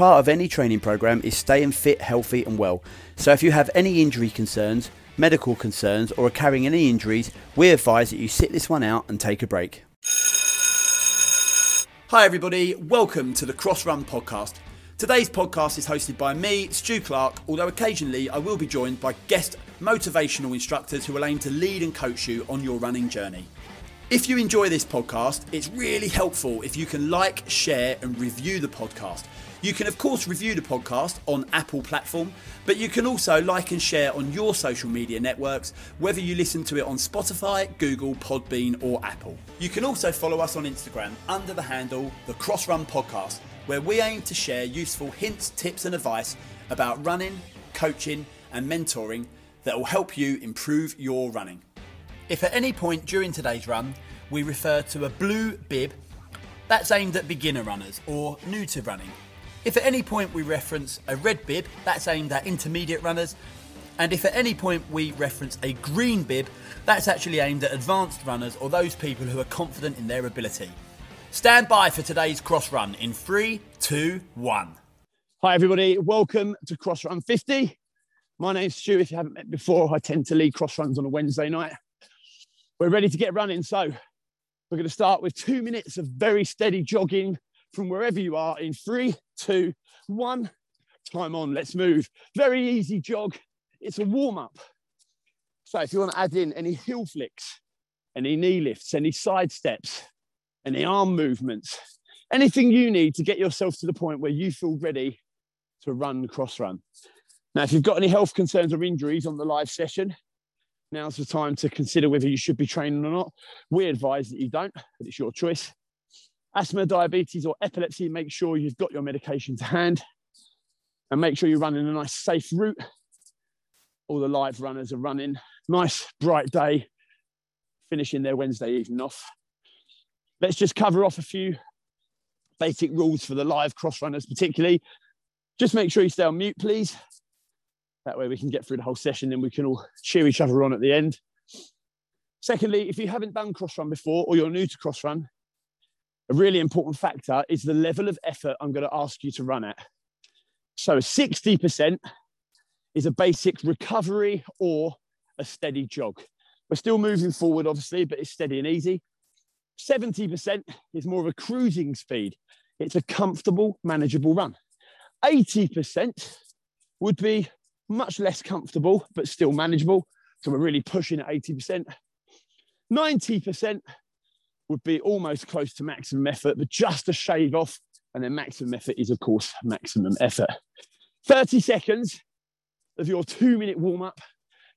part of any training program is staying fit, healthy, and well. So if you have any injury concerns, medical concerns, or are carrying any injuries, we advise that you sit this one out and take a break. Hi, everybody. Welcome to the Cross Run podcast. Today's podcast is hosted by me, Stu Clark, although occasionally I will be joined by guest motivational instructors who will aim to lead and coach you on your running journey. If you enjoy this podcast, it's really helpful if you can like, share, and review the podcast. You can, of course, review the podcast on Apple platform, but you can also like and share on your social media networks, whether you listen to it on Spotify, Google, Podbean, or Apple. You can also follow us on Instagram under the handle The Cross Run Podcast, where we aim to share useful hints, tips, and advice about running, coaching, and mentoring that will help you improve your running. If at any point during today's run we refer to a blue bib, that's aimed at beginner runners or new to running. If at any point we reference a red bib, that's aimed at intermediate runners. And if at any point we reference a green bib, that's actually aimed at advanced runners or those people who are confident in their ability. Stand by for today's cross run in three, two, one. Hi, everybody. Welcome to Cross Run 50. My name's Stu. If you haven't met before, I tend to lead cross runs on a Wednesday night we're ready to get running. So we're going to start with two minutes of very steady jogging from wherever you are in three, two, one. Time on, let's move. Very easy jog. It's a warm up. So if you want to add in any heel flicks, any knee lifts, any side steps, any arm movements, anything you need to get yourself to the point where you feel ready to run cross run. Now, if you've got any health concerns or injuries on the live session, now's the time to consider whether you should be training or not. We advise that you don't, but it's your choice. Asthma, diabetes, or epilepsy, make sure you've got your medication to hand and make sure you're running a nice safe route. All the live runners are running. Nice, bright day, finishing their Wednesday evening off. Let's just cover off a few basic rules for the live cross runners, particularly. Just make sure you stay on mute, please. That way we can get through the whole session and we can all cheer each other on at the end. Secondly, if you haven't done cross run before or you're new to cross run, a really important factor is the level of effort I'm going to ask you to run at. So 60% is a basic recovery or a steady jog. We're still moving forward, obviously, but it's steady and easy. 70% is more of a cruising speed. It's a comfortable, manageable run. 80% would be much less comfortable, but still manageable. So we're really pushing at 80%. 90% would be almost close to maximum effort, but just a shave off. And then maximum effort is, of course, maximum effort. 30 seconds of your two minute warm up.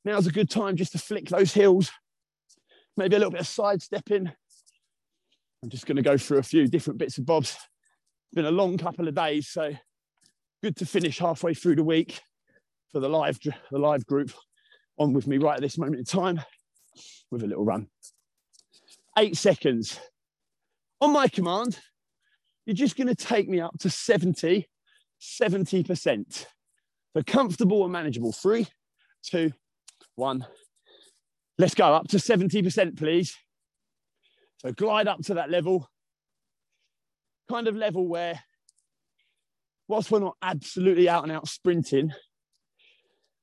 Now's a good time just to flick those heels, maybe a little bit of sidestepping. I'm just going to go through a few different bits of bobs. It's been a long couple of days, so good to finish halfway through the week for the live the live group on with me right at this moment in time with a little run. Eight seconds. On my command, you're just going to take me up to 70, 70%. So comfortable and manageable. Three, two, one. Let's go up to 70%, please. So glide up to that level, kind of level where, whilst we're not absolutely out and out sprinting,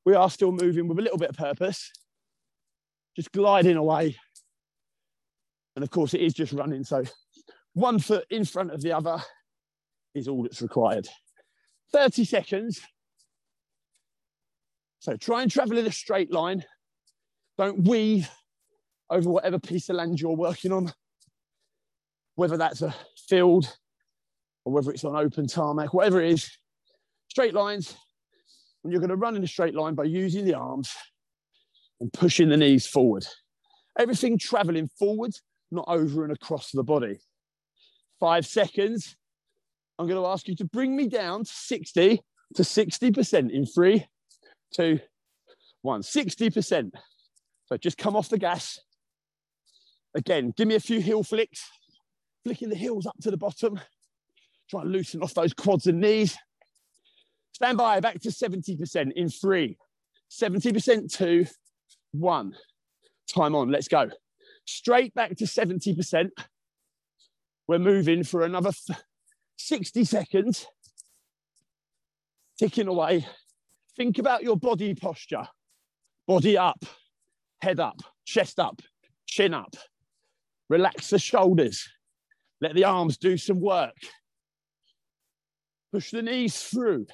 we are still moving with a little bit of purpose, just gliding away. And of course, it is just running. So one foot in front of the other is all that's required. 30 seconds. So try and travel in a straight line. Don't weave over whatever piece of land you're working on, whether that's a field or whether it's on open tarmac, whatever it is. Straight lines, and you're going to run in a straight line by using the arms and pushing the knees forward. Everything traveling forward, not over and across the body. Five seconds. I'm going to ask you to bring me down to 60 to 60% in three, two, one. 60%. So just come off the gas. Again, give me a few heel flicks, flicking the heels up to the bottom. Try and loosen off those quads and knees. Stand by, back to 70% in three, 70% two, one. Time on, let's go. Straight back to 70%. We're moving for another 60 seconds. ticking away. Think about your body posture. Body up, head up, chest up, chin up. Relax the shoulders. Let the arms do some work. Push the knees through.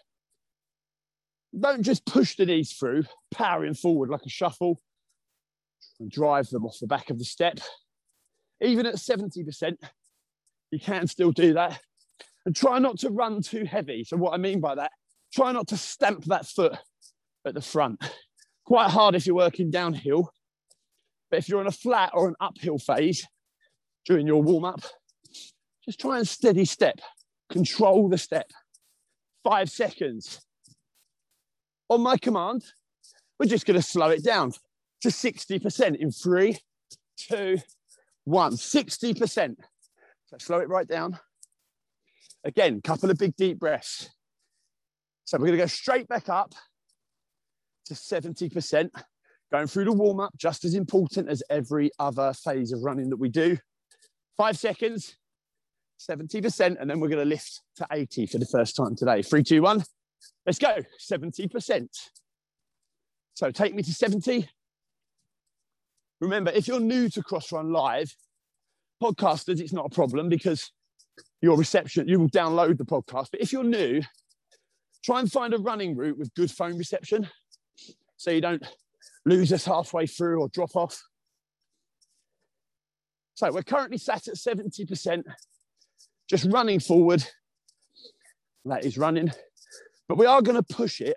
Don't just push the knees through, powering forward like a shuffle and drive them off the back of the step. Even at 70%, you can still do that. And try not to run too heavy. So, what I mean by that, try not to stamp that foot at the front. Quite hard if you're working downhill, but if you're on a flat or an uphill phase during your warm up, just try and steady step, control the step. Five seconds. On my command, we're just going to slow it down to 60% in three, two, one. 60%. So slow it right down. Again, couple of big deep breaths. So we're going to go straight back up to 70%, going through the warm up, just as important as every other phase of running that we do. Five seconds, 70%, and then we're going to lift to 80 for the first time today. Three, two, one. Let's go. 70%. So take me to 70. Remember, if you're new to Crossrun Live, podcasters, it's not a problem because your reception, you will download the podcast. But if you're new, try and find a running route with good phone reception so you don't lose us halfway through or drop off. So we're currently sat at 70%, just running forward. That is running. But we are going to push it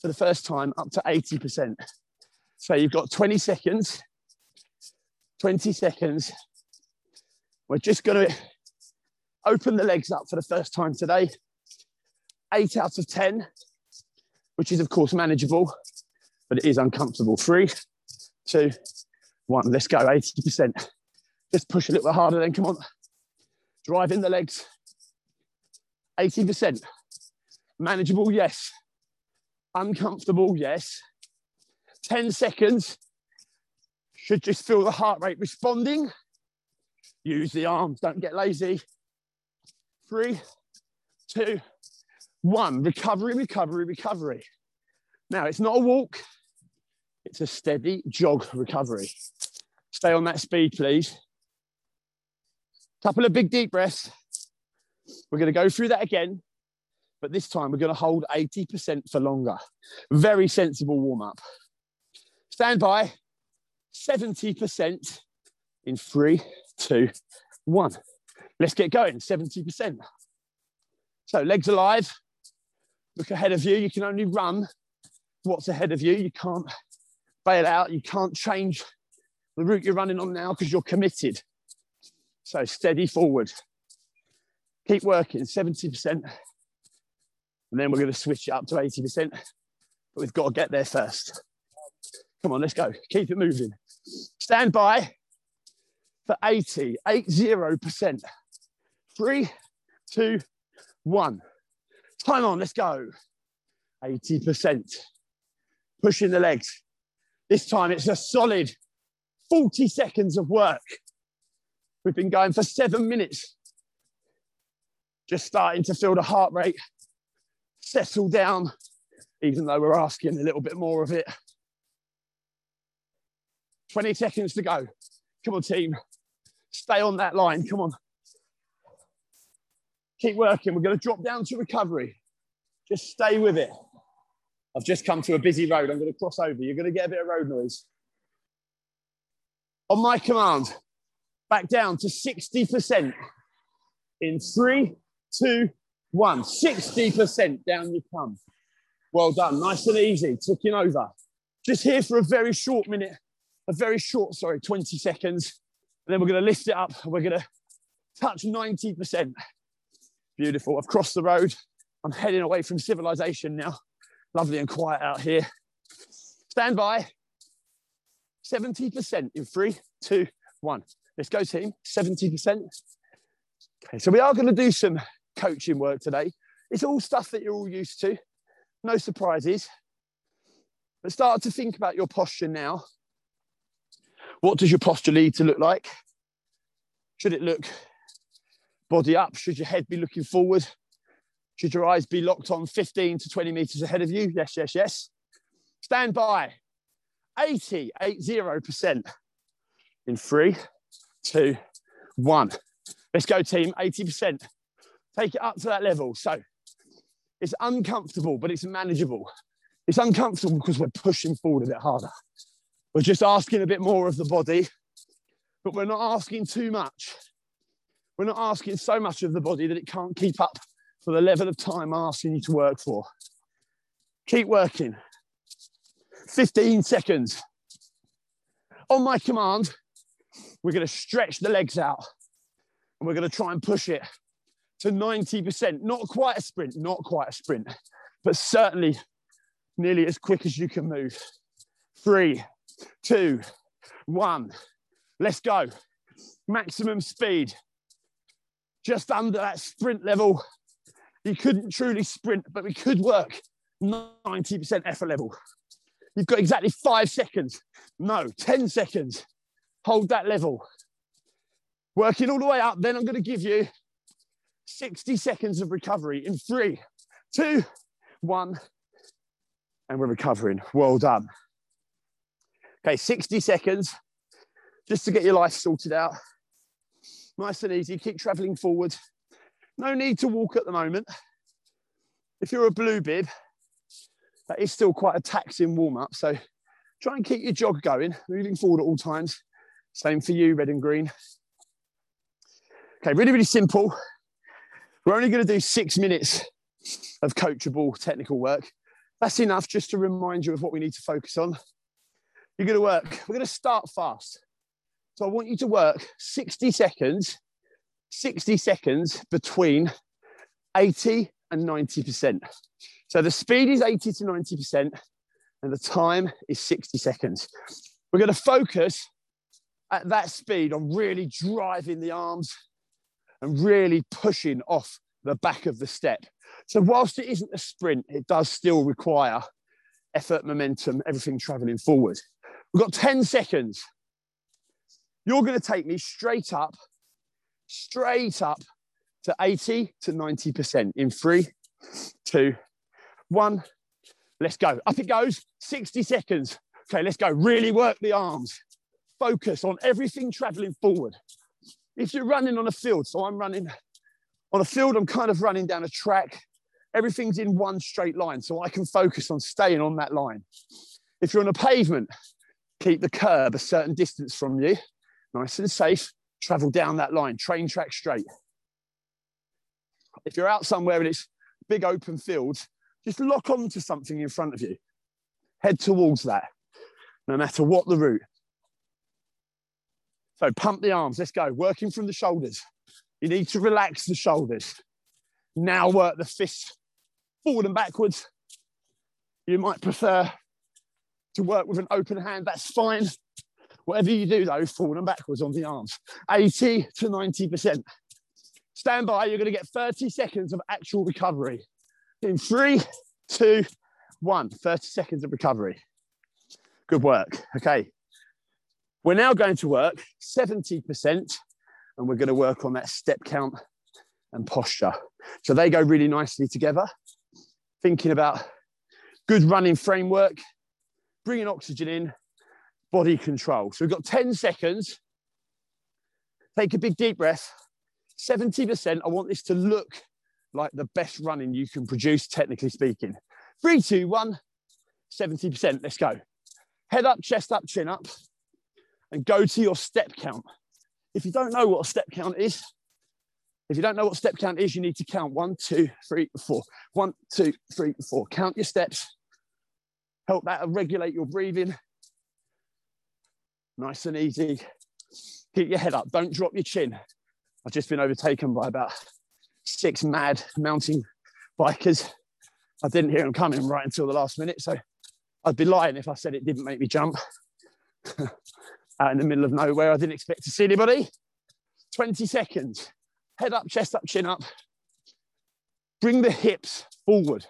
for the first time up to 80%. So you've got 20 seconds, 20 seconds. We're just going to open the legs up for the first time today. Eight out of 10, which is, of course, manageable, but it is uncomfortable. Three, two, one. Let's go. 80%. Just push a little bit harder then. Come on. Drive in the legs. 80%. Manageable, yes. Uncomfortable, yes. 10 seconds. Should just feel the heart rate responding. Use the arms, don't get lazy. Three, two, one. Recovery, recovery, recovery. Now, it's not a walk, it's a steady jog recovery. Stay on that speed, please. Couple of big deep breaths. We're going to go through that again, but this time we're going to hold 80% for longer. Very sensible warm up. Stand by. 70% in three, two, one. Let's get going. 70%. So legs alive. Look ahead of you. You can only run what's ahead of you. You can't bail out. You can't change the route you're running on now because you're committed. So steady forward. Keep working, 70%. And then we're going to switch it up to 80%. But we've got to get there first. Come on, let's go. Keep it moving. Stand by for 80, 80%. Three, two, one. Time on, let's go. 80%. Pushing the legs. This time it's a solid 40 seconds of work. We've been going for seven minutes. Just starting to feel the heart rate settle down, even though we're asking a little bit more of it. 20 seconds to go. Come on, team. Stay on that line. Come on. Keep working. We're going to drop down to recovery. Just stay with it. I've just come to a busy road. I'm going to cross over. You're going to get a bit of road noise. On my command, back down to 60% in three, two, one. 60% down you come. Well done. Nice and easy. Ticking over. Just here for a very short minute, a very short, sorry, 20 seconds. And then we're going to lift it up. We're going to touch 90%. Beautiful. I've crossed the road. I'm heading away from civilization now. Lovely and quiet out here. Stand by. 70% in three, two, one. Let's go, team. 70%. Okay, so we are going to do some coaching work today. It's all stuff that you're all used to. No surprises. But start to think about your posture now. What does your posture need to look like? Should it look body up? Should your head be looking forward? Should your eyes be locked on 15 to 20 meters ahead of you? Yes, yes, yes. Stand by. 80, 80% in three, two, one. Let's go, team. 80%. Take it up to that level. So it's uncomfortable, but it's manageable. It's uncomfortable because we're pushing forward a bit harder. We're just asking a bit more of the body, but we're not asking too much. We're not asking so much of the body that it can't keep up for the level of time I'm asking you to work for. Keep working. 15 seconds. On my command, we're going to stretch the legs out and we're going to try and push it to 90%. Not quite a sprint, not quite a sprint, but certainly nearly as quick as you can move. Three, two, one. Let's go. Maximum speed. Just under that sprint level. You couldn't truly sprint, but we could work 90% effort level. You've got exactly five seconds. No, 10 seconds. Hold that level. Working all the way up. Then I'm going to give you 60 seconds of recovery in three, two, one. And we're recovering. Well done. Okay, 60 seconds just to get your life sorted out. Nice and easy. Keep traveling forward. No need to walk at the moment. If you're a blue bib, that is still quite a taxing warm up. So try and keep your jog going, moving forward at all times. Same for you, red and green. Okay, really, really simple. We're only going to do six minutes of coachable technical work. That's enough just to remind you of what we need to focus on. You're going to work, we're going to start fast. So I want you to work 60 seconds, 60 seconds between 80 and 90%. So the speed is 80 to 90%, and the time is 60 seconds. We're going to focus at that speed on really driving the arms and really pushing off the back of the step. So, whilst it isn't a sprint, it does still require effort, momentum, everything traveling forward. We've got 10 seconds. You're going to take me straight up, straight up to 80 to 90% in three, two, one. Let's go. Up it goes. 60 seconds. Okay, let's go. Really work the arms. Focus on everything traveling forward. If you're running on a field, so I'm running on a field, I'm kind of running down a track. Everything's in one straight line, so I can focus on staying on that line. If you're on a pavement, keep the curb a certain distance from you, nice and safe. Travel down that line, train track straight. If you're out somewhere and it's big open fields, just lock onto something in front of you. Head towards that, no matter what the route. So pump the arms, let's go. Working from the shoulders. You need to relax the shoulders. Now work the fists forward and backwards. You might prefer to work with an open hand, that's fine. Whatever you do though, forward and backwards on the arms. 80 to 90%. Stand by, you're gonna get 30 seconds of actual recovery. In three, two, one. 30 seconds of recovery. Good work. Okay. We're now going to work 70%, and we're going to work on that step count and posture. So they go really nicely together. Thinking about good running framework, bringing oxygen in, body control. So we've got 10 seconds. Take a big deep breath. 70%, I want this to look like the best running you can produce, technically speaking. Three, two, one, 70%. Let's go. Head up, chest up, chin up, and go to your step count. If you don't know what a step count is, if you don't know what step count is, you need to count one, two, three, four. One, two, three, four. Count your steps. Help that regulate your breathing. Nice and easy. Keep your head up. Don't drop your chin. I've just been overtaken by about six mad mountain bikers. I didn't hear them coming right until the last minute. So I'd be lying if I said it didn't make me jump out in the middle of nowhere. I didn't expect to see anybody. 20 seconds. Head up, chest up, chin up. Bring the hips forward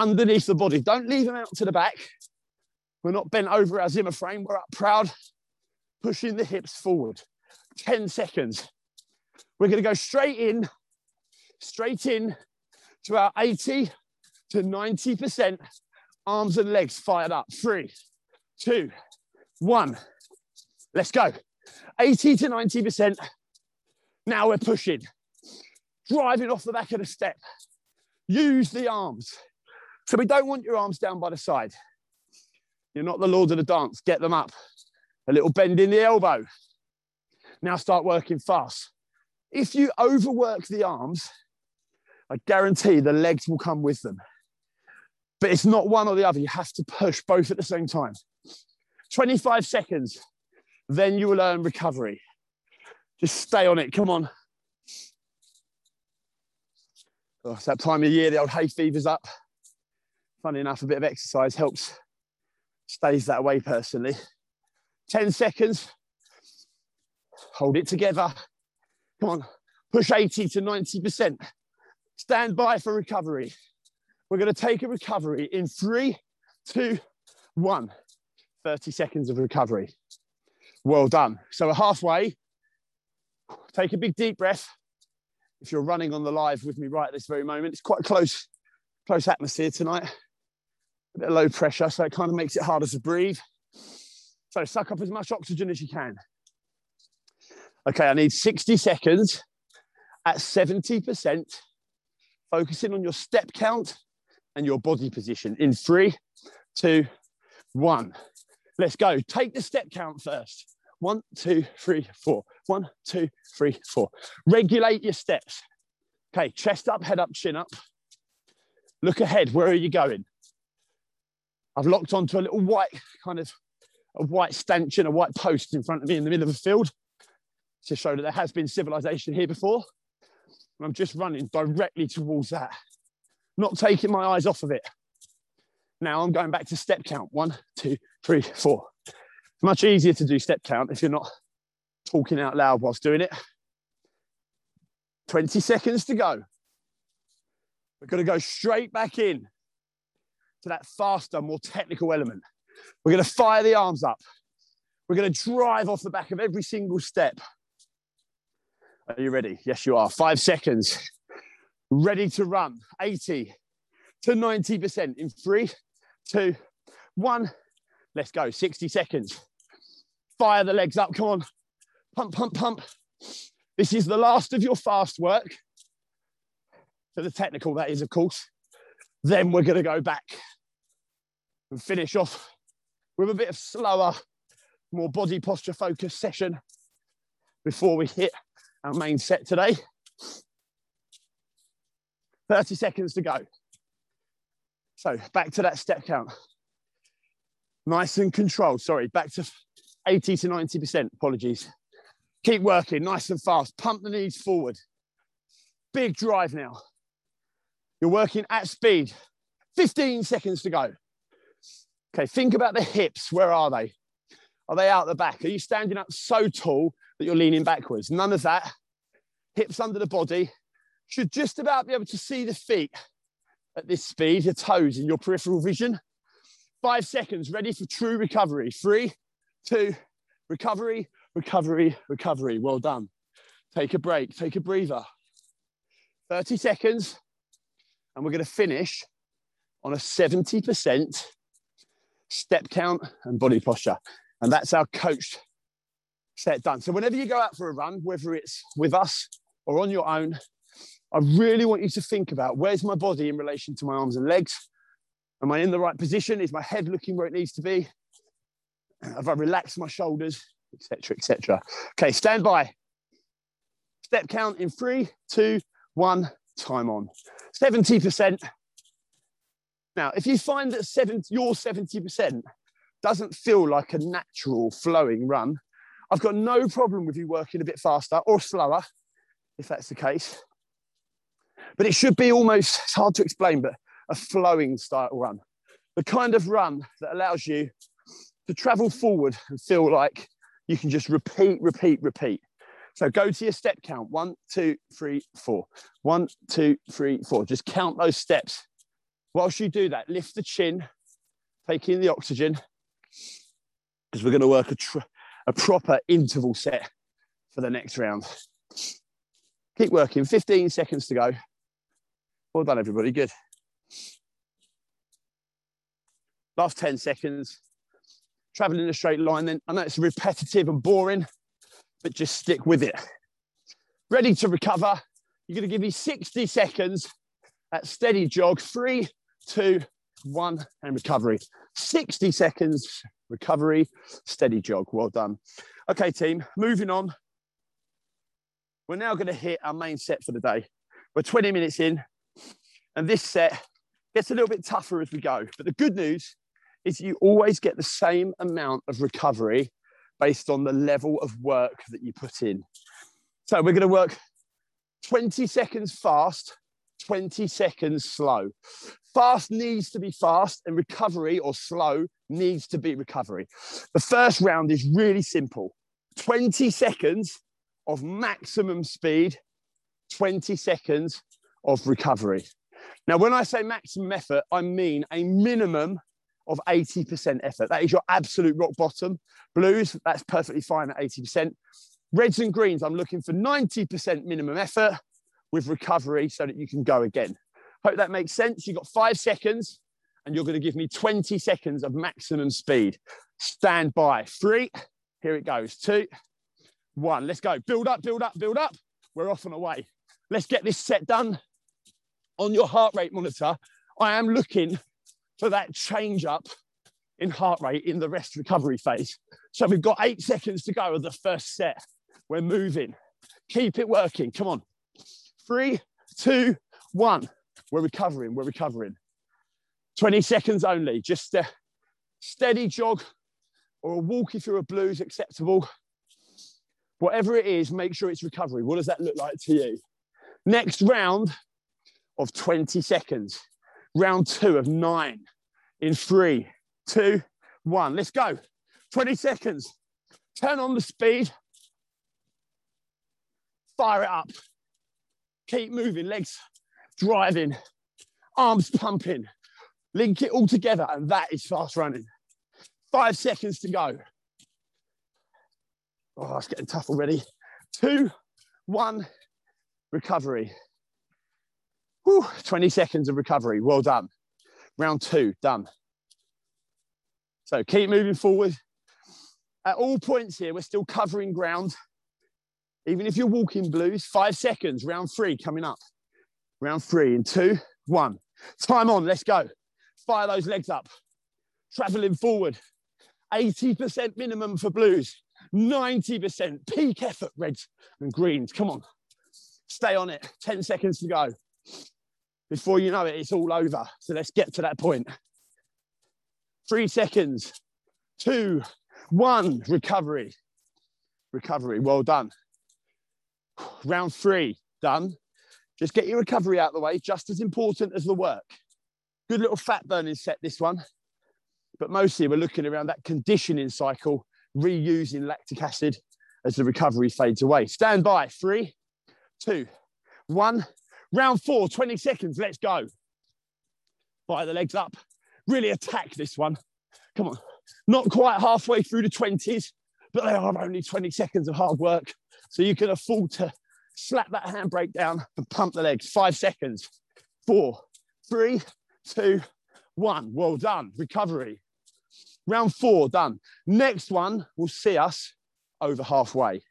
underneath the body. Don't leave them out to the back. We're not bent over our Zimmer frame. We're up proud, pushing the hips forward. 10 seconds. We're going to go straight in straight in to our 80 to 90% arms and legs fired up. Three, two, one. Let's go. 80 to 90%. Now we're pushing, driving off the back of the step. Use the arms. So we don't want your arms down by the side. You're not the lord of the dance. Get them up. A little bend in the elbow. Now start working fast. If you overwork the arms, I guarantee the legs will come with them. But it's not one or the other. You have to push both at the same time. 25 seconds, then you will earn recovery. Just stay on it. Come on. Oh, it's that time of year, the old hay fever's up. Funny enough, a bit of exercise helps, stays that way personally. 10 seconds. Hold it together. Come on. Push 80 to 90%. Stand by for recovery. We're going to take a recovery in three, two, one. 30 seconds of recovery. Well done. So we're halfway. Take a big deep breath. If you're running on the live with me right at this very moment, it's quite close, close atmosphere tonight. A bit of low pressure, so it kind of makes it harder to breathe. So suck up as much oxygen as you can. Okay, I need 60 seconds at 70%, focusing on your step count and your body position in three, two, one. Let's go. Take the step count first. One, two, three, four. One, two, three, four. Regulate your steps. Okay, chest up, head up, chin up. Look ahead. Where are you going? I've locked onto a little white kind of a white stanchion, a white post in front of me in the middle of a field to show that there has been civilization here before. And I'm just running directly towards that, not taking my eyes off of it. Now I'm going back to step count. One, two, three, four. It's much easier to do step count if you're not talking out loud whilst doing it. 20 seconds to go. We're going to go straight back in to that faster, more technical element. We're going to fire the arms up. We're going to drive off the back of every single step. Are you ready? Yes, you are. Five seconds. Ready to run. 80 to 90% in three, two, one. Let's go. 60 seconds. Fire the legs up. Come on. Pump, pump, pump. This is the last of your fast work. For the technical, that is, of course. Then we're going to go back and finish off with a bit of slower, more body posture focused session before we hit our main set today. 30 seconds to go. So back to that step count. Nice and controlled. Sorry, back to 80 to 90%. Apologies. Keep working nice and fast. Pump the knees forward. Big drive now. You're working at speed. 15 seconds to go. Okay, think about the hips. Where are they? Are they out the back? Are you standing up so tall that you're leaning backwards? None of that. Hips under the body. Should just about be able to see the feet at this speed, your toes in your peripheral vision. Five seconds, ready for true recovery. Three, two, recovery, recovery, recovery. Well done. Take a break, take a breather. 30 seconds, and we're going to finish on a 70% step count and body posture. And that's our coached set done. So whenever you go out for a run, whether it's with us or on your own, I really want you to think about where's my body in relation to my arms and legs? Am I in the right position? Is my head looking where it needs to be? Have I relaxed my shoulders, etc., etc.? Okay, stand by. Step count in three, two, one, time on. 70%. Now, if you find that your 70% doesn't feel like a natural flowing run, I've got no problem with you working a bit faster or slower, if that's the case. But it should be almost, it's hard to explain, but a flowing style run. The kind of run that allows you to travel forward and feel like you can just repeat, repeat, repeat. So go to your step count one, two, three, four. One, two, three, four. Just count those steps. Whilst you do that, lift the chin, take in the oxygen, because we're going to work a, a proper interval set for the next round. Keep working, 15 seconds to go. Well done, everybody. Good. Last 10 seconds. Traveling in a straight line then. I know it's repetitive and boring, but just stick with it. Ready to recover. You're going to give me 60 seconds at steady jog. Three, two, one, and recovery. 60 seconds, recovery, steady jog. Well done. Okay, team, moving on. We're now going to hit our main set for the day. We're 20 minutes in, and this set gets a little bit tougher as we go. But the good news is you always get the same amount of recovery based on the level of work that you put in. So we're going to work 20 seconds fast, 20 seconds slow. Fast needs to be fast, and recovery or slow needs to be recovery. The first round is really simple 20 seconds of maximum speed, 20 seconds of recovery. Now, when I say maximum effort, I mean a minimum of 80% effort. That is your absolute rock bottom. Blues, that's perfectly fine at 80%. Reds and greens, I'm looking for 90% minimum effort with recovery so that you can go again. Hope that makes sense. You've got five seconds and you're going to give me 20 seconds of maximum speed. Stand by. Three, here it goes. Two, one. Let's go. Build up, build up, build up. We're off and away. Let's get this set done. On your heart rate monitor, I am looking for that change up in heart rate in the rest recovery phase. So we've got eight seconds to go of the first set. We're moving. Keep it working. Come on. Three, two, one. We're recovering. We're recovering. 20 seconds only. Just a steady jog or a walk if you're a blues acceptable. Whatever it is, make sure it's recovery. What does that look like to you? Next round of 20 seconds. Round two of nine in three, two, one. Let's go. 20 seconds. Turn on the speed. Fire it up. Keep moving, legs driving, arms pumping. Link it all together, and that is fast running. Five seconds to go. Oh, it's getting tough already. Two, one, recovery. Whew, 20 seconds of recovery. Well done. Round two, done. So keep moving forward. At all points here, we're still covering ground. Even if you're walking blues, five seconds, round three coming up. Round three in two, one. Time on, let's go. Fire those legs up. Traveling forward. 80% minimum for blues, 90% peak effort, reds and greens. Come on, stay on it. 10 seconds to go. Before you know it, it's all over. So let's get to that point. Three seconds, two, one, recovery. Recovery, well done. Round three, done. Just get your recovery out of the way, just as important as the work. Good little fat burning set, this one. But mostly we're looking around that conditioning cycle, reusing lactic acid as the recovery fades away. Stand by, three, two, one. Round four, 20 seconds, let's go. Fire the legs up, really attack this one. Come on, not quite halfway through the 20s, but they are only 20 seconds of hard work. So you can afford to slap that handbrake down and pump the legs. Five seconds, four, three, two, one. Well done, recovery. Round four, done. Next one will see us over halfway.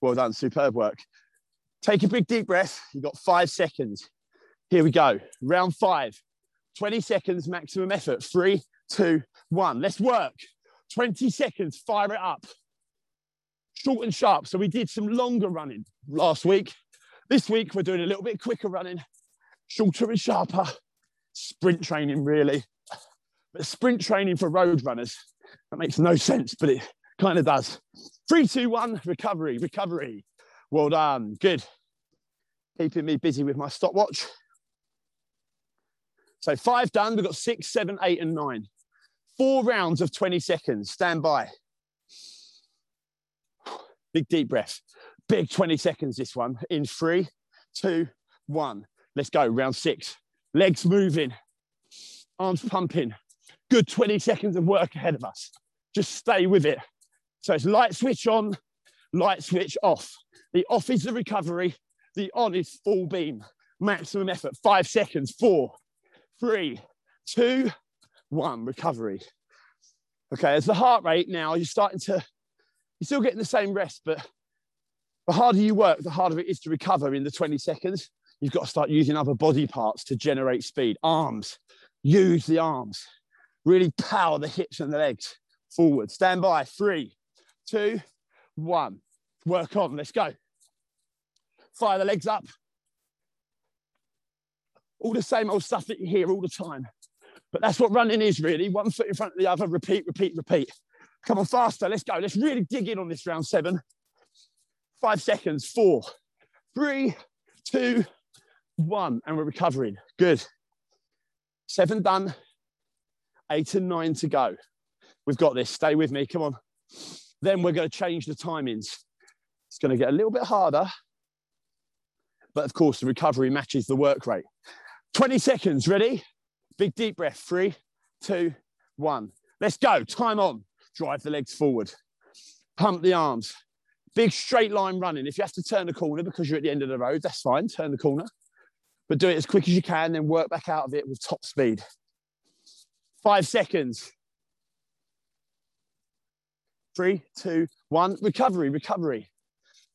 Well done, superb work. Take a big deep breath. You've got five seconds. Here we go. Round five. 20 seconds maximum effort. Three, two, one. Let's work. 20 seconds. Fire it up. Short and sharp. So we did some longer running last week. This week, we're doing a little bit quicker running, shorter and sharper. Sprint training, really. But sprint training for road runners, that makes no sense, but it kind of does. Three, two, one, recovery, recovery. Well done. Good. Keeping me busy with my stopwatch. So five done. We've got six, seven, eight, and nine. Four rounds of 20 seconds. Stand by. Big deep breath. Big 20 seconds this one. In three, two, one. Let's go. Round six. Legs moving. Arms pumping. Good 20 seconds of work ahead of us. Just stay with it. So it's light switch on, light switch off. The off is the recovery, The on is full beam, maximum effort, five seconds, four, three, two, one, recovery. Okay, as the heart rate now, you're starting to, you're still getting the same rest, but the harder you work, the harder it is to recover in the 20 seconds. You've got to start using other body parts to generate speed. Arms, use the arms. Really power the hips and the legs forward. Stand by. Three, two, one. Work on. Let's go. Fire the legs up. All the same old stuff that you hear all the time. But that's what running is really. One foot in front of the other. Repeat, repeat, repeat. Come on, faster. Let's go. Let's really dig in on this round seven. Five seconds. Four, three, two, one. And we're recovering. Good. Seven done. Eight and nine to go. We've got this. Stay with me. Come on. Then we're going to change the timings. It's going to get a little bit harder. But of course, the recovery matches the work rate. 20 seconds. Ready? Big deep breath. Three, two, one. Let's go. Time on. Drive the legs forward. Pump the arms. Big straight line running. If you have to turn the corner because you're at the end of the road, that's fine. Turn the corner. But do it as quick as you can, then work back out of it with top speed. Five seconds. Three, two, one. Recovery, recovery.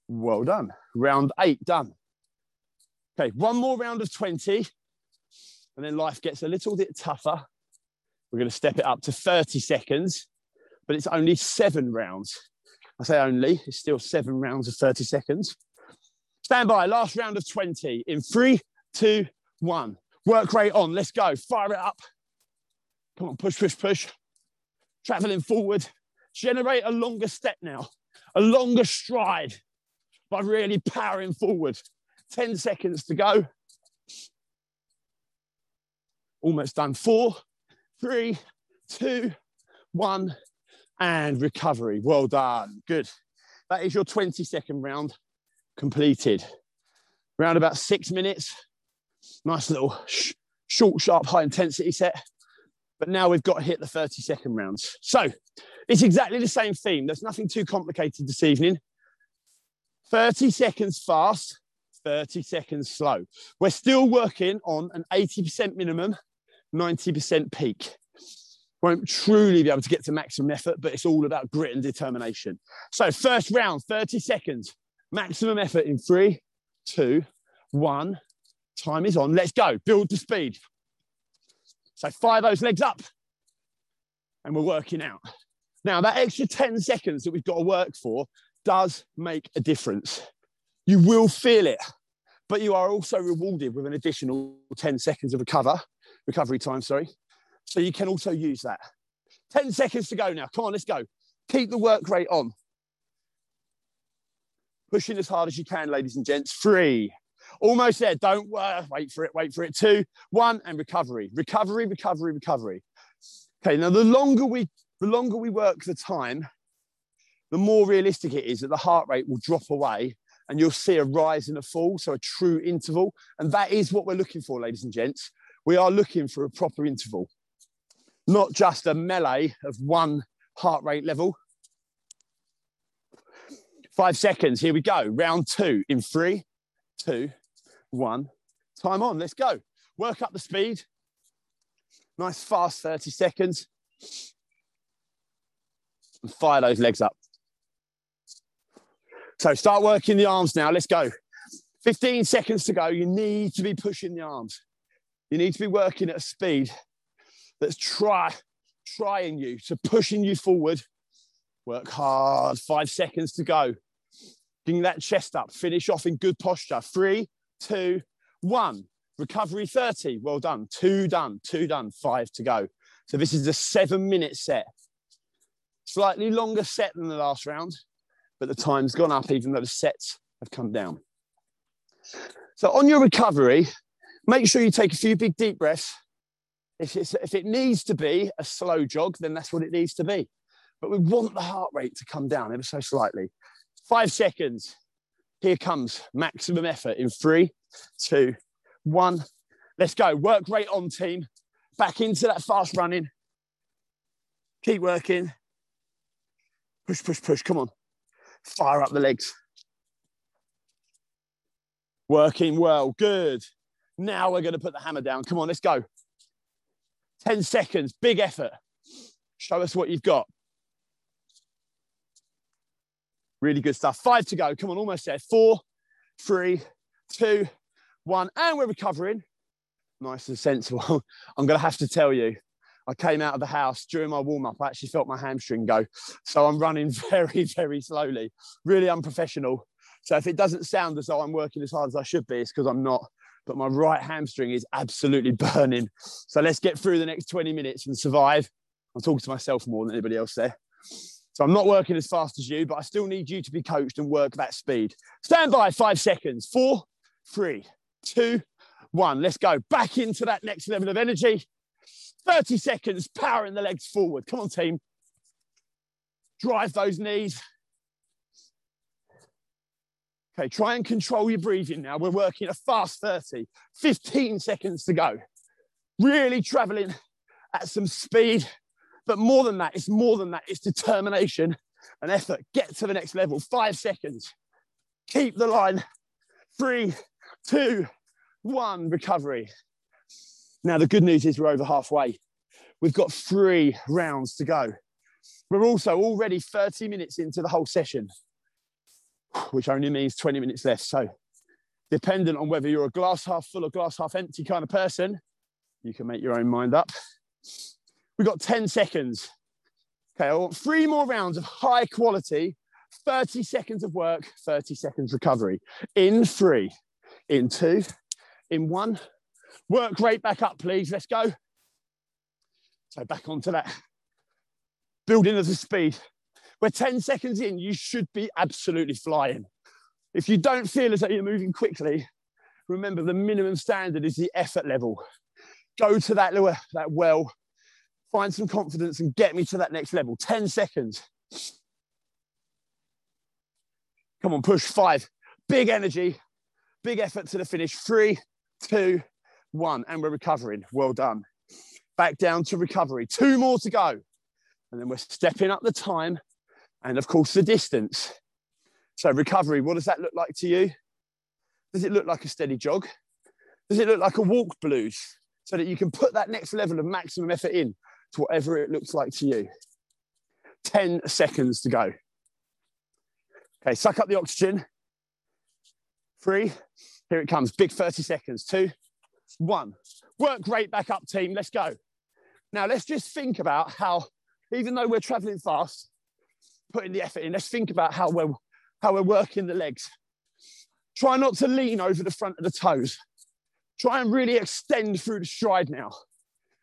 Well done. Round eight done. Okay, one more round of 20, and then life gets a little bit tougher. We're going to step it up to 30 seconds, but it's only seven rounds. I say only, it's still seven rounds of 30 seconds. Stand by, last round of 20 in three, two, one. Work rate on, let's go. Fire it up. Come on, push, push, push. Traveling forward. Generate a longer step now, a longer stride by really powering forward. 10 seconds to go. Almost done. Four, three, two, one, and recovery. Well done. Good. That is your 20 second round completed. Around about six minutes. Nice little sh short, sharp, high intensity set. But now we've got to hit the 30 second rounds. So it's exactly the same theme. There's nothing too complicated this evening. 30 seconds fast, 30 seconds slow. We're still working on an 80% minimum, 90% peak. Won't truly be able to get to maximum effort, but it's all about grit and determination. So, first round, 30 seconds, maximum effort in three, two, one. Time is on. Let's go. Build the speed. So, fire those legs up, and we're working out. Now, that extra 10 seconds that we've got to work for does make a difference. You will feel it, but you are also rewarded with an additional 10 seconds of recover, recovery time, sorry. So you can also use that. 10 seconds to go now. Come on, let's go. Keep the work rate on. Pushing as hard as you can, ladies and gents. Three. Almost there. Don't uh, wait for it. Wait for it. Two, one, and recovery. Recovery, recovery, recovery. Okay, now the longer we the longer we work the time, the more realistic it is that the heart rate will drop away and you'll see a rise and a fall, so a true interval. And that is what we're looking for, ladies and gents. We are looking for a proper interval, not just a melee of one heart rate level. Five seconds, here we go. Round two in three, two, one. Time on, let's go. Work up the speed. Nice fast 30 seconds. And fire those legs up. So start working the arms now. Let's go. 15 seconds to go. You need to be pushing the arms. You need to be working at a speed that's try, trying you, so pushing you forward. Work hard. Five seconds to go. Bring that chest up. Finish off in good posture. Three, two, one. Recovery 30. Well done. Two done. Two done. Five to go. So this is a seven minute set. Slightly longer set than the last round but the time's gone up even though the sets have come down. So on your recovery, make sure you take a few big deep breaths. If, if it needs to be a slow jog, then that's what it needs to be. But we want the heart rate to come down ever so slightly. Five seconds. Here comes maximum effort in three, two, one. Let's go. Work rate on, team. Back into that fast running. Keep working. Push, push, push. Come on fire up the legs. Working well, good. Now we're gonna put the hammer down. Come on, let's go. 10 seconds, big effort. Show us what you've got. Really good stuff. Five to go. Come on, almost there. Four, three, two, one. And we're recovering. Nice and sensible. I'm going to have to tell you, I came out of the house during my warm up. I actually felt my hamstring go. So I'm running very, very slowly, really unprofessional. So if it doesn't sound as though I'm working as hard as I should be, it's because I'm not. But my right hamstring is absolutely burning. So let's get through the next 20 minutes and survive. I'm talking to myself more than anybody else there. So I'm not working as fast as you, but I still need you to be coached and work that speed. Stand by five seconds. Four, three, two, one. Let's go back into that next level of energy. 30 seconds, powering the legs forward. Come on, team. Drive those knees. Okay, try and control your breathing now. We're working a fast 30, 15 seconds to go. Really traveling at some speed. But more than that, it's more than that. It's determination and effort. Get to the next level. Five seconds. Keep the line. Three, two, one. Recovery. Now, the good news is we're over halfway. We've got three rounds to go. We're also already 30 minutes into the whole session, which only means 20 minutes left. So, dependent on whether you're a glass half full or glass half empty kind of person, you can make your own mind up. We've got 10 seconds. Okay, I want three more rounds of high quality, 30 seconds of work, 30 seconds recovery. In three, in two, in one. Work rate back up, please. Let's go. So back onto that. Building of the speed. We're 10 seconds in, you should be absolutely flying. If you don't feel as though you're moving quickly, remember the minimum standard is the effort level. Go to that, that well find some confidence and get me to that next level. 10 seconds. Come on, push five. Big energy, big effort to the finish. Three, two, one. And we're recovering. Well done. Back down to recovery. Two more to go. And then we're stepping up the time and, of course, the distance. So, recovery, what does that look like to you? Does it look like a steady jog? Does it look like a walk blues so that you can put that next level of maximum effort in? to whatever it looks like to you. 10 seconds to go. Okay, suck up the oxygen. Three, here it comes, big 30 seconds. Two, one. Work great back up, team. Let's go. Now, let's just think about how, even though we're traveling fast, putting the effort in, let's think about how we're, how we're working the legs. Try not to lean over the front of the toes. Try and really extend through the stride now.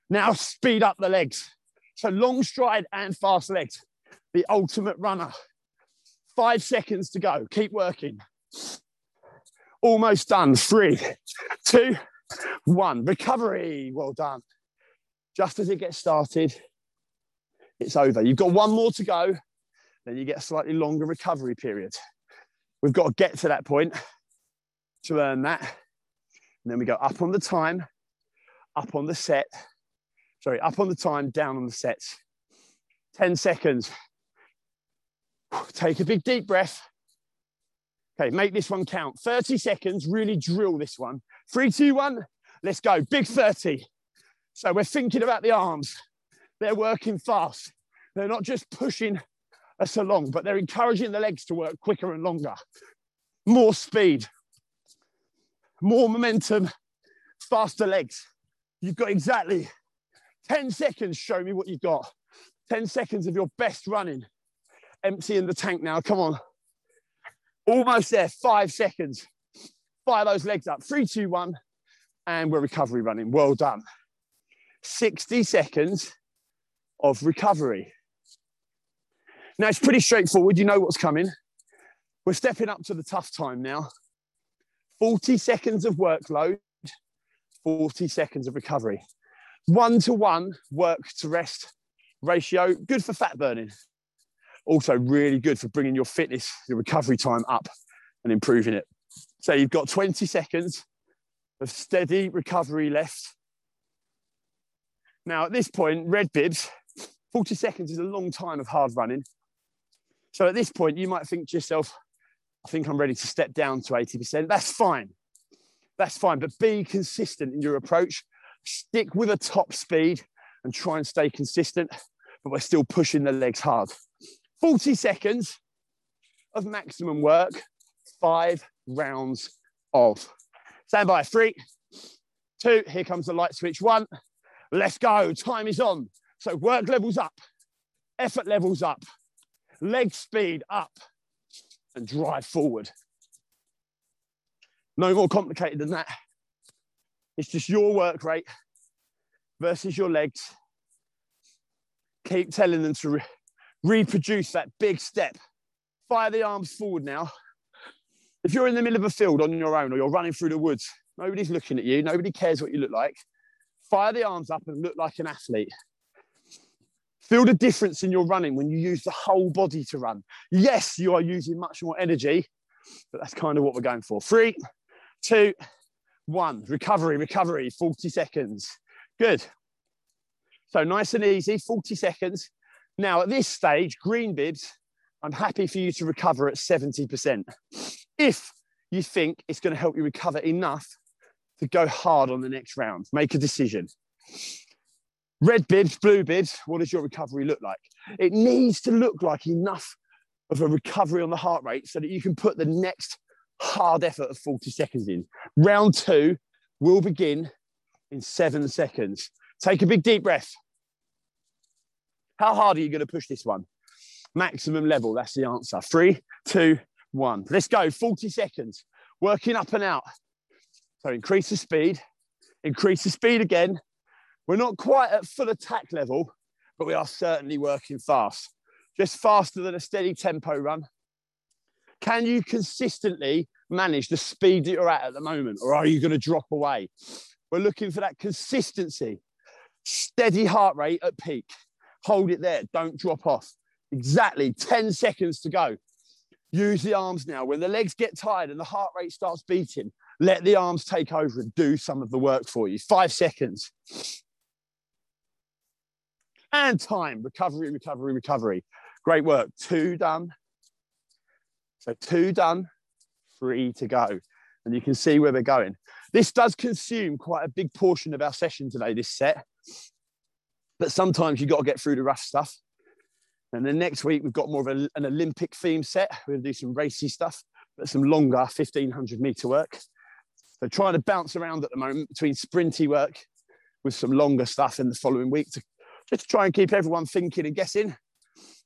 Now speed up the legs. So long stride and fast legs. The ultimate runner. Five seconds to go. Keep working. Almost done. Three, two, one. Recovery. Well done. Just as it gets started, it's over. You've got one more to go. Then you get a slightly longer recovery period. We've got to get to that point to earn that. And then we go up on the time, up on the set, sorry, up on the time, down on the sets. 10 seconds. Take a big deep breath. Okay, make this one count. 30 seconds, really drill this one. Three, two, one, let's go. Big 30. So we're thinking about the arms. They're working fast. They're not just pushing us along, but they're encouraging the legs to work quicker and longer. More speed, more momentum, faster legs. You've got exactly 10 seconds, show me what you've got. 10 seconds of your best running. Empty in the tank now, come on. Almost there, five seconds. Fire those legs up, three, two, one, and we're recovery running. Well done. 60 seconds of recovery. Now it's pretty straightforward. You know what's coming. We're stepping up to the tough time now. 40 seconds of workload, 40 seconds of recovery. One to one work to rest ratio, good for fat burning. Also, really good for bringing your fitness, your recovery time up and improving it. So, you've got 20 seconds of steady recovery left. Now, at this point, red bibs, 40 seconds is a long time of hard running. So, at this point, you might think to yourself, I think I'm ready to step down to 80%. That's fine. that's fine, but be consistent in your approach. Stick with a top speed and try and stay consistent, but we're still pushing the legs hard. 40 seconds of maximum work, five rounds of. Stand by, three, two, here comes the light switch, one, let's go, time is on. So work levels up, effort levels up, leg speed up, and drive forward. No more complicated than that. It's just your work rate versus your legs. Keep telling them to reproduce that big step. Fire the arms forward now. If you're in the middle of a field on your own or you're running through the woods, nobody's looking at you, nobody cares what you look like. Fire the arms up and look like an athlete. Feel the difference in your running when you use the whole body to run. Yes, you are using much more energy, but that's kind of what we're going for. Three, two, one. Recovery, recovery, 40 seconds. Good. So nice and easy, 40 seconds. Now at this stage, green bibs, I'm happy for you to recover at 70%. If you think it's going to help you recover enough to go hard on the next round, make a decision. Red bibs, blue bibs, what does your recovery look like? It needs to look like enough of a recovery on the heart rate so that you can put the next hard effort of 40 seconds in. Round two will begin in seven seconds. Take a big deep breath. How hard are you going to push this one? Maximum level, that's the answer. Three, two, one. Let's go, 40 seconds. Working up and out. So increase the speed, increase the speed again. We're not quite at full attack level, but we are certainly working fast. Just faster than a steady tempo run. Can you consistently manage the speed that you're at at the moment, or are you going to drop away? We're looking for that consistency, steady heart rate at peak. Hold it there, don't drop off. Exactly 10 seconds to go. Use the arms now. When the legs get tired and the heart rate starts beating, let the arms take over and do some of the work for you. Five seconds. And time. Recovery, recovery, recovery. Great work. Two done. So two done, three to go. And you can see where we're going. This does consume quite a big portion of our session today, this set. But sometimes you've got to get through the rough stuff. And then next week, we've got more of a, an Olympic theme set. To do some racy stuff, but some longer 1500 meter work. So trying to bounce around at the moment between sprinty work with some longer stuff in the following week to just try and keep everyone thinking and guessing.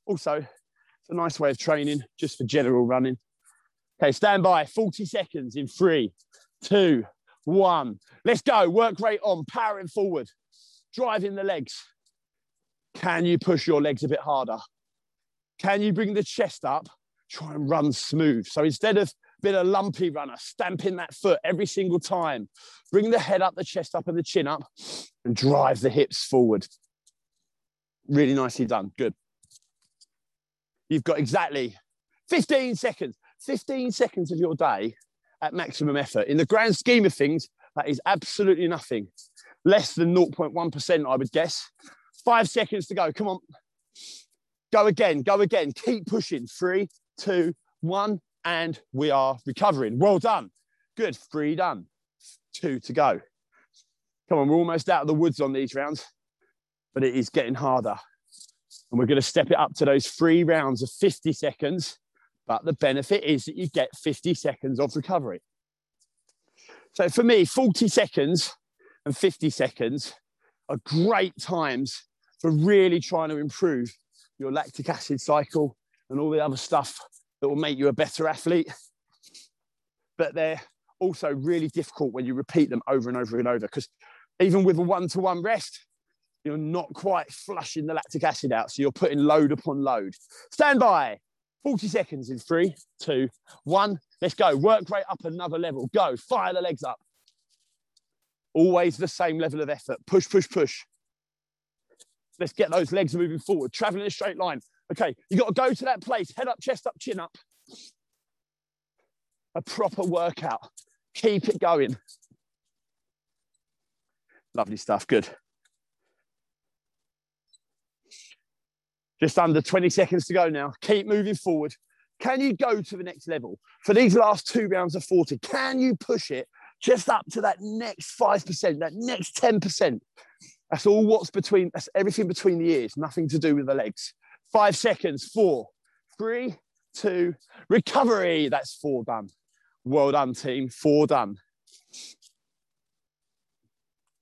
Also, it's a nice way of training just for general running. Okay, stand by 40 seconds in three, two, one. Let's go. Work rate on, powering forward, driving the legs. Can you push your legs a bit harder? Can you bring the chest up? Try and run smooth. So instead of being a lumpy runner, stamping that foot every single time, bring the head up, the chest up, and the chin up, and drive the hips forward. Really nicely done. Good. You've got exactly 15 seconds, 15 seconds of your day at maximum effort. In the grand scheme of things, that is absolutely nothing. Less than 0.1%, I would guess. Five seconds to go. Come on. Go again, go again. Keep pushing. Three, two, one, and we are recovering. Well done. Good. Three done. Two to go. Come on, we're almost out of the woods on these rounds, but it is getting harder. And we're going to step it up to those three rounds of 50 seconds. But the benefit is that you get 50 seconds of recovery. So for me, 40 seconds and 50 seconds are great times for really trying to improve your lactic acid cycle and all the other stuff that will make you a better athlete. But they're also really difficult when you repeat them over and over and over because even with a one to one rest, you're not quite flushing the lactic acid out. So you're putting load upon load. Stand by. 40 seconds in three, two, one. Let's go. Work rate up another level. Go. Fire the legs up. Always the same level of effort. Push, push, push. Let's get those legs moving forward, traveling in a straight line. Okay, you got to go to that place, head up, chest up, chin up. A proper workout. Keep it going. Lovely stuff, good. Just under 20 seconds to go now. Keep moving forward. Can you go to the next level? For these last two rounds of 40, can you push it just up to that next 5%, that next 10%. That's all what's between, that's everything between the ears, nothing to do with the legs. Five seconds, four, three, two, recovery. That's four done. Well done, team. Four done.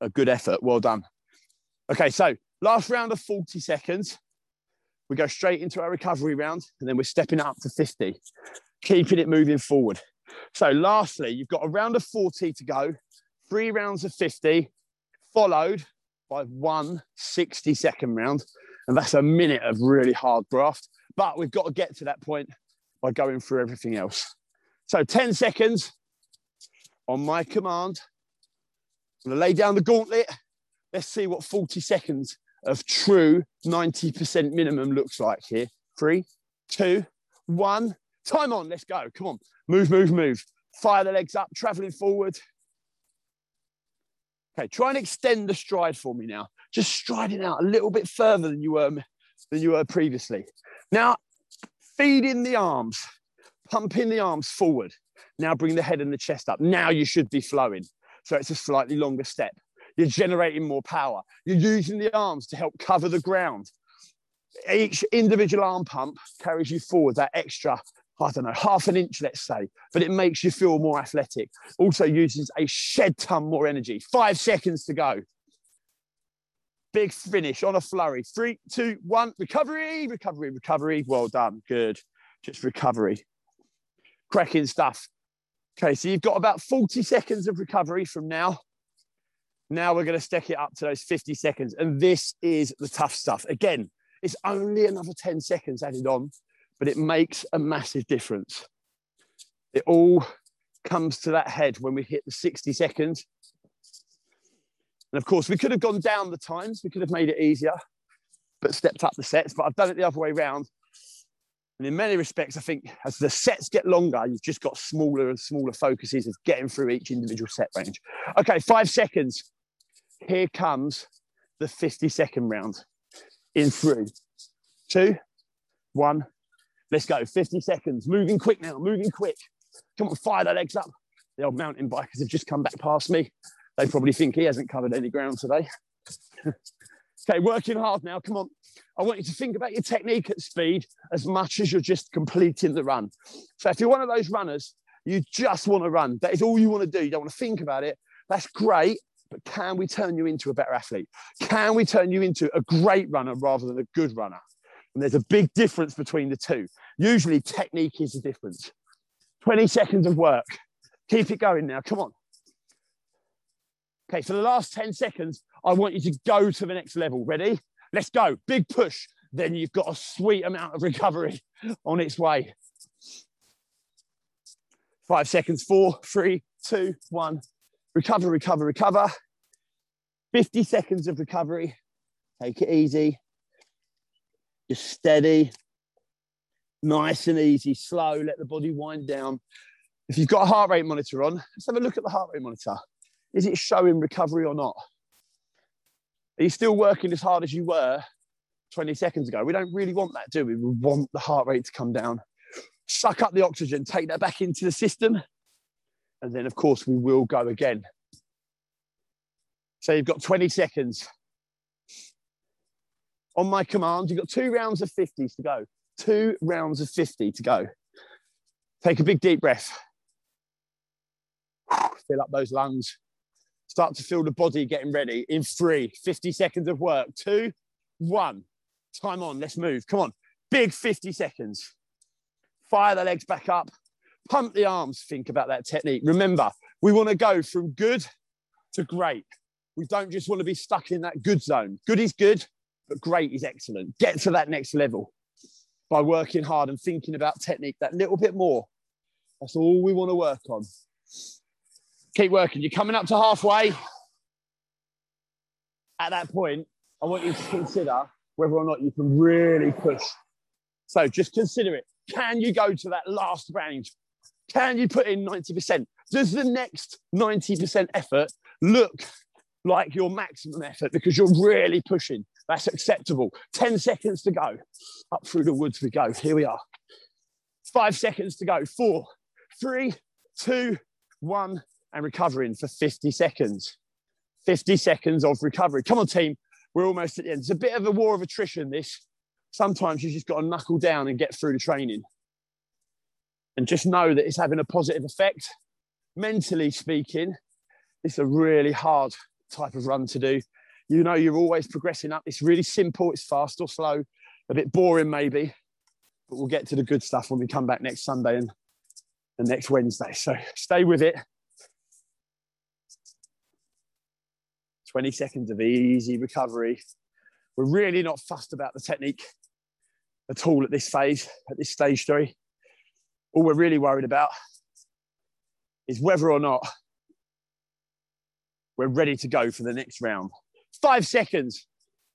A good effort. Well done. Okay, so last round of 40 seconds. We go straight into our recovery round and then we're stepping up to 50, keeping it moving forward. So, lastly, you've got a round of 40 to go, three rounds of 50, followed by one 60 second round. And that's a minute of really hard graft. But we've got to get to that point by going through everything else. So 10 seconds on my command. I'm going to lay down the gauntlet. Let's see what 40 seconds of true 90% minimum looks like here. Three, two, one. Time on. Let's go. Come on. Move, move, move. Fire the legs up, traveling forward. Okay, try and extend the stride for me now. Just striding out a little bit further than you were than you were previously. Now, feed in the arms, pumping the arms forward. Now bring the head and the chest up. Now you should be flowing. So it's a slightly longer step. You're generating more power. You're using the arms to help cover the ground. Each individual arm pump carries you forward that extra I don't know, half an inch, let's say, but it makes you feel more athletic. Also uses a shed ton more energy. Five seconds to go. Big finish on a flurry. Three, two, one, recovery, recovery, recovery. Well done. Good. Just recovery. Cracking stuff. Okay, so you've got about 40 seconds of recovery from now. Now we're going to stick it up to those 50 seconds. And this is the tough stuff. Again, it's only another 10 seconds added on but it makes a massive difference. It all comes to that head when we hit the 60 seconds. And of course, we could have gone down the times, we could have made it easier, but stepped up the sets. But I've done it the other way around. And in many respects, I think as the sets get longer, you've just got smaller and smaller focuses of getting through each individual set range. Okay, five seconds. Here comes the 50 second round in three, two, one, Let's go. 50 seconds. Moving quick now. Moving quick. Come on, fire the legs up. The old mountain bikers have just come back past me. They probably think he hasn't covered any ground today. okay, working hard now. Come on. I want you to think about your technique at speed as much as you're just completing the run. So if you're one of those runners, you just want to run. That is all you want to do. You don't want to think about it. That's great. But can we turn you into a better athlete? Can we turn you into a great runner rather than a good runner? And there's a big difference between the two. Usually, technique is the difference. 20 seconds of work. Keep it going now. Come on. Okay, for the last 10 seconds, I want you to go to the next level. Ready? Let's go. Big push. Then you've got a sweet amount of recovery on its way. Five seconds. Four, three, two, one. Recover, recover, recover. 50 seconds of recovery. Take it easy. Just steady, nice and easy, slow, let the body wind down. If you've got a heart rate monitor on, let's have a look at the heart rate monitor. Is it showing recovery or not? Are you still working as hard as you were 20 seconds ago? We don't really want that, do we? We want the heart rate to come down. Suck up the oxygen, take that back into the system. And then, of course, we will go again. So you've got 20 seconds on my command. You've got two rounds of 50s to go. Two rounds of 50 to go. Take a big deep breath. Fill up those lungs. Start to feel the body getting ready in three, 50 seconds of work. Two, one. Time on. Let's move. Come on. Big 50 seconds. Fire the legs back up. Pump the arms. Think about that technique. Remember, we want to go from good to great. We don't just want to be stuck in that good zone. Good is good but great is excellent. Get to that next level by working hard and thinking about technique that little bit more. That's all we want to work on. Keep working. You're coming up to halfway. At that point, I want you to consider whether or not you can really push. So just consider it. Can you go to that last range? Can you put in 90%? Does the next 90% effort look like your maximum effort because you're really pushing? That's acceptable. 10 seconds to go. Up through the woods we go. Here we are. Five seconds to go. Four, three, two, one, and recovering for 50 seconds. 50 seconds of recovery. Come on, team. We're almost at the end. It's a bit of a war of attrition, this. Sometimes you just got to knuckle down and get through the training. And just know that it's having a positive effect. Mentally speaking, it's a really hard type of run to do. You know, you're always progressing up. It's really simple, it's fast or slow, a bit boring maybe, but we'll get to the good stuff when we come back next Sunday and the next Wednesday. So stay with it. 20 seconds of easy recovery. We're really not fussed about the technique at all at this phase, at this stage three. All we're really worried about is whether or not we're ready to go for the next round. Five seconds.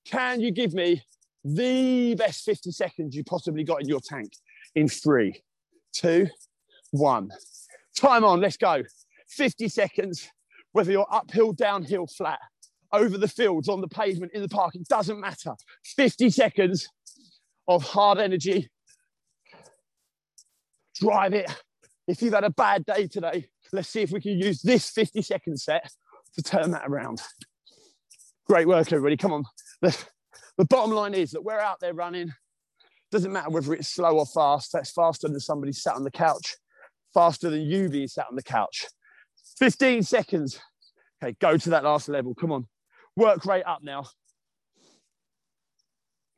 Can you give me the best 50 seconds you possibly got in your tank in three, two, one. Time on, let's go. 50 seconds, whether you're uphill, downhill, flat, over the fields, on the pavement, in the park, it doesn't matter. 50 seconds of hard energy. Drive it. If you've had a bad day today, let's see if we can use this 50 second set to turn that around. Great work, everybody. Come on. The, the bottom line is that we're out there running. Doesn't matter whether it's slow or fast. That's faster than somebody sat on the couch, faster than you being sat on the couch. 15 seconds. Okay, go to that last level. Come on. Work rate up now.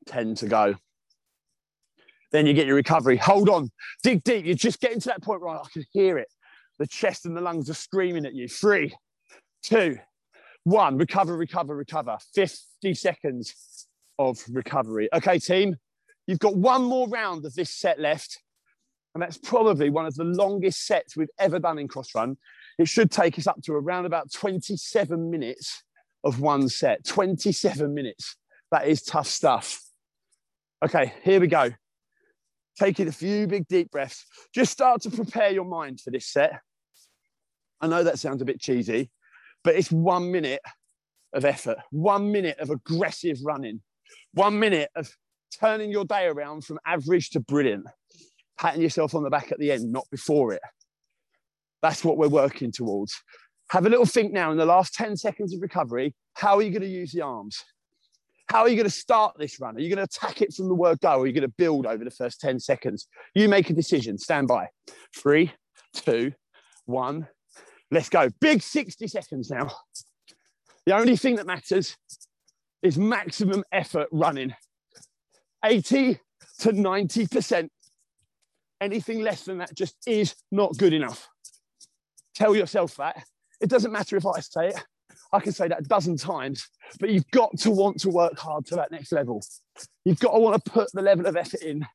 10 to go. Then you get your recovery. Hold on. Dig deep. You're just getting to that point where I can hear it. The chest and the lungs are screaming at you. Three, two, one. Recover, recover, recover. 50 seconds of recovery. Okay, team. You've got one more round of this set left. And that's probably one of the longest sets we've ever done in cross run. It should take us up to around about 27 minutes of one set. 27 minutes. That is tough stuff. Okay, here we go. Taking a few big deep breaths. Just start to prepare your mind for this set. I know that sounds a bit cheesy, but it's one minute of effort, one minute of aggressive running, one minute of turning your day around from average to brilliant, patting yourself on the back at the end, not before it. That's what we're working towards. Have a little think now in the last 10 seconds of recovery. How are you going to use the arms? How are you going to start this run? Are you going to attack it from the word go or are you going to build over the first 10 seconds? You make a decision. Stand by. Three, two, one. Let's go. Big 60 seconds now. The only thing that matters is maximum effort running. 80 to 90%. Anything less than that just is not good enough. Tell yourself that. It doesn't matter if I say it. I can say that a dozen times, but you've got to want to work hard to that next level. You've got to want to put the level of effort in.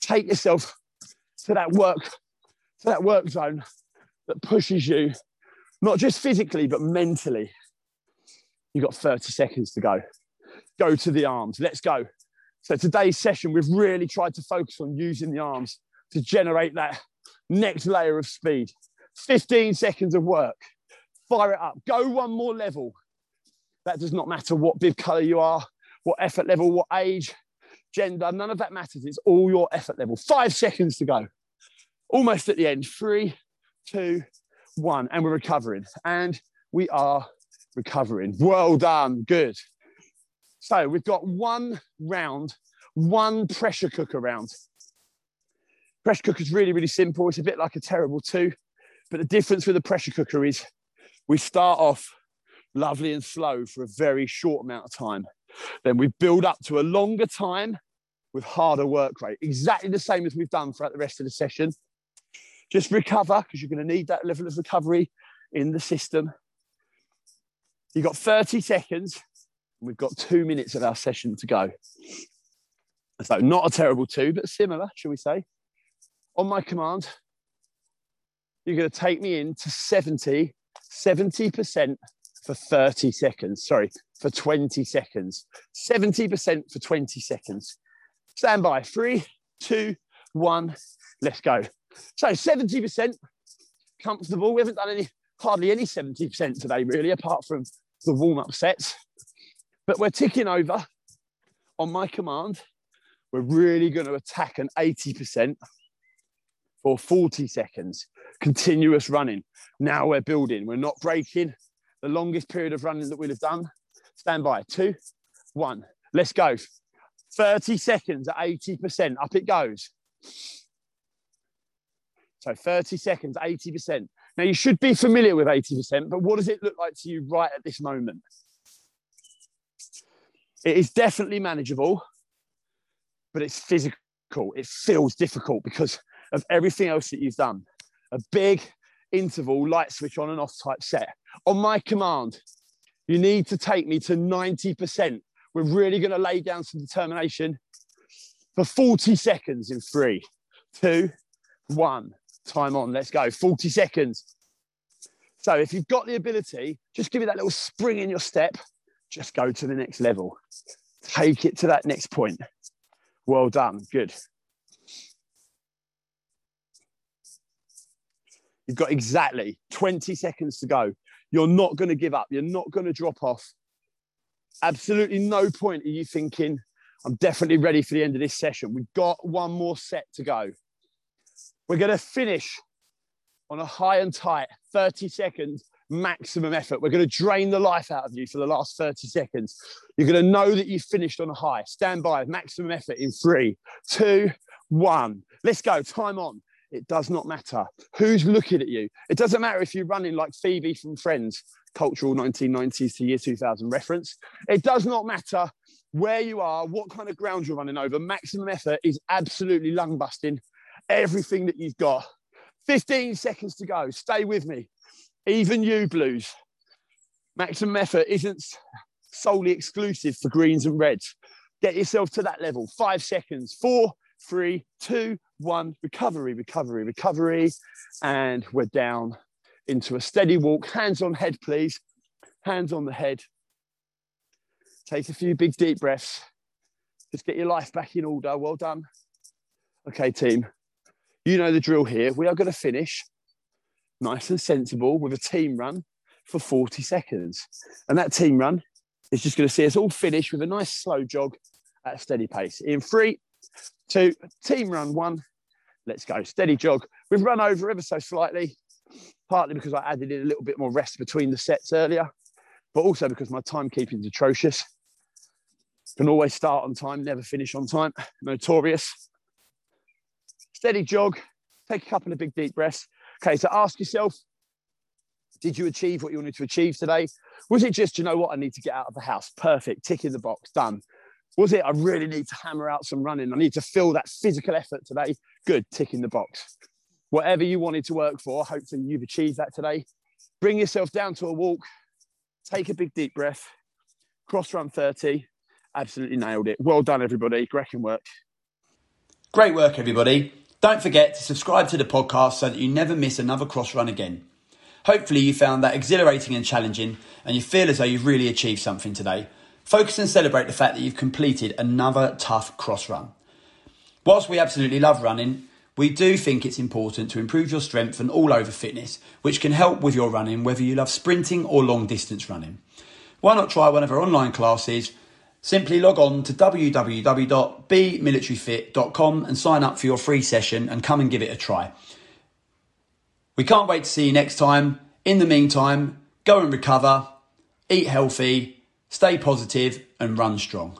Take yourself to that work, to that work zone that pushes you, not just physically, but mentally. You've got 30 seconds to go. Go to the arms. Let's go. So today's session, we've really tried to focus on using the arms to generate that next layer of speed. 15 seconds of work fire it up. Go one more level. That does not matter what bib color you are, what effort level, what age, gender, none of that matters. It's all your effort level. Five seconds to go. Almost at the end. Three, two, one. And we're recovering. And we are recovering. Well done. Good. So we've got one round, one pressure cooker round. Pressure cooker is really, really simple. It's a bit like a terrible two. But the difference with a pressure cooker is we start off lovely and slow for a very short amount of time. Then we build up to a longer time with harder work rate, exactly the same as we've done throughout the rest of the session. Just recover because you're going to need that level of recovery in the system. You've got 30 seconds. We've got two minutes of our session to go. So, not a terrible two, but similar, shall we say. On my command, you're going to take me into 70 70% for 30 seconds. Sorry, for 20 seconds. 70% for 20 seconds. Stand by. Three, two, one. Let's go. So 70% comfortable. We haven't done any, hardly any 70% today, really, apart from the warm up sets. But we're ticking over on my command. We're really going to attack an 80% for 40 seconds. continuous running. Now we're building, we're not breaking. The longest period of running that we'll have done. Stand by, two, one, let's go. 30 seconds at 80%, up it goes. So 30 seconds, 80%. Now you should be familiar with 80%, but what does it look like to you right at this moment? It is definitely manageable, but it's physical. It feels difficult because of everything else that you've done. A big interval, light switch on and off type set. On my command, you need to take me to 90%. We're really going to lay down some determination for 40 seconds in three, two, one. Time on, let's go. 40 seconds. So if you've got the ability, just give it that little spring in your step, just go to the next level. Take it to that next point. Well done. Good. You've got exactly 20 seconds to go. You're not going to give up. You're not going to drop off. Absolutely no point are you thinking, I'm definitely ready for the end of this session. We've got one more set to go. We're going to finish on a high and tight 30 seconds maximum effort. We're going to drain the life out of you for the last 30 seconds. You're going to know that you've finished on a high. Stand by, maximum effort in three, two, one. Let's go. Time on. It does not matter who's looking at you. It doesn't matter if you're running like Phoebe from Friends, cultural 1990s to year 2000 reference. It does not matter where you are, what kind of ground you're running over. Maximum effort is absolutely lung busting. Everything that you've got. 15 seconds to go. Stay with me. Even you, Blues. Maximum effort isn't solely exclusive for greens and reds. Get yourself to that level. Five seconds. Four, three, two, one. Recovery, recovery, recovery. And we're down into a steady walk. Hands on head, please. Hands on the head. Take a few big deep breaths. Just get your life back in order. Well done. Okay, team. You know the drill here. We are going to finish nice and sensible with a team run for 40 seconds. And that team run is just going to see us all finish with a nice slow jog at a steady pace. In three, two, team run one. Let's go. Steady jog. We've run over ever so slightly, partly because I added in a little bit more rest between the sets earlier, but also because my timekeeping is atrocious. Can always start on time, never finish on time. Notorious steady jog, take a couple of big deep breaths. Okay, so ask yourself, did you achieve what you wanted to achieve today? Was it just, you know what, I need to get out of the house? Perfect, tick in the box, done. Was it, I really need to hammer out some running? I need to feel that physical effort today? Good, tick in the box. Whatever you wanted to work for, hopefully you've achieved that today. Bring yourself down to a walk, take a big deep breath, cross run 30. Absolutely nailed it. Well done, everybody. Great work. Great work, everybody. Don't forget to subscribe to the podcast so that you never miss another cross run again. Hopefully, you found that exhilarating and challenging, and you feel as though you've really achieved something today. Focus and celebrate the fact that you've completed another tough cross run. Whilst we absolutely love running, we do think it's important to improve your strength and all over fitness, which can help with your running whether you love sprinting or long distance running. Why not try one of our online classes Simply log on to www.bmilitaryfit.com and sign up for your free session and come and give it a try. We can't wait to see you next time. In the meantime, go and recover, eat healthy, stay positive, and run strong.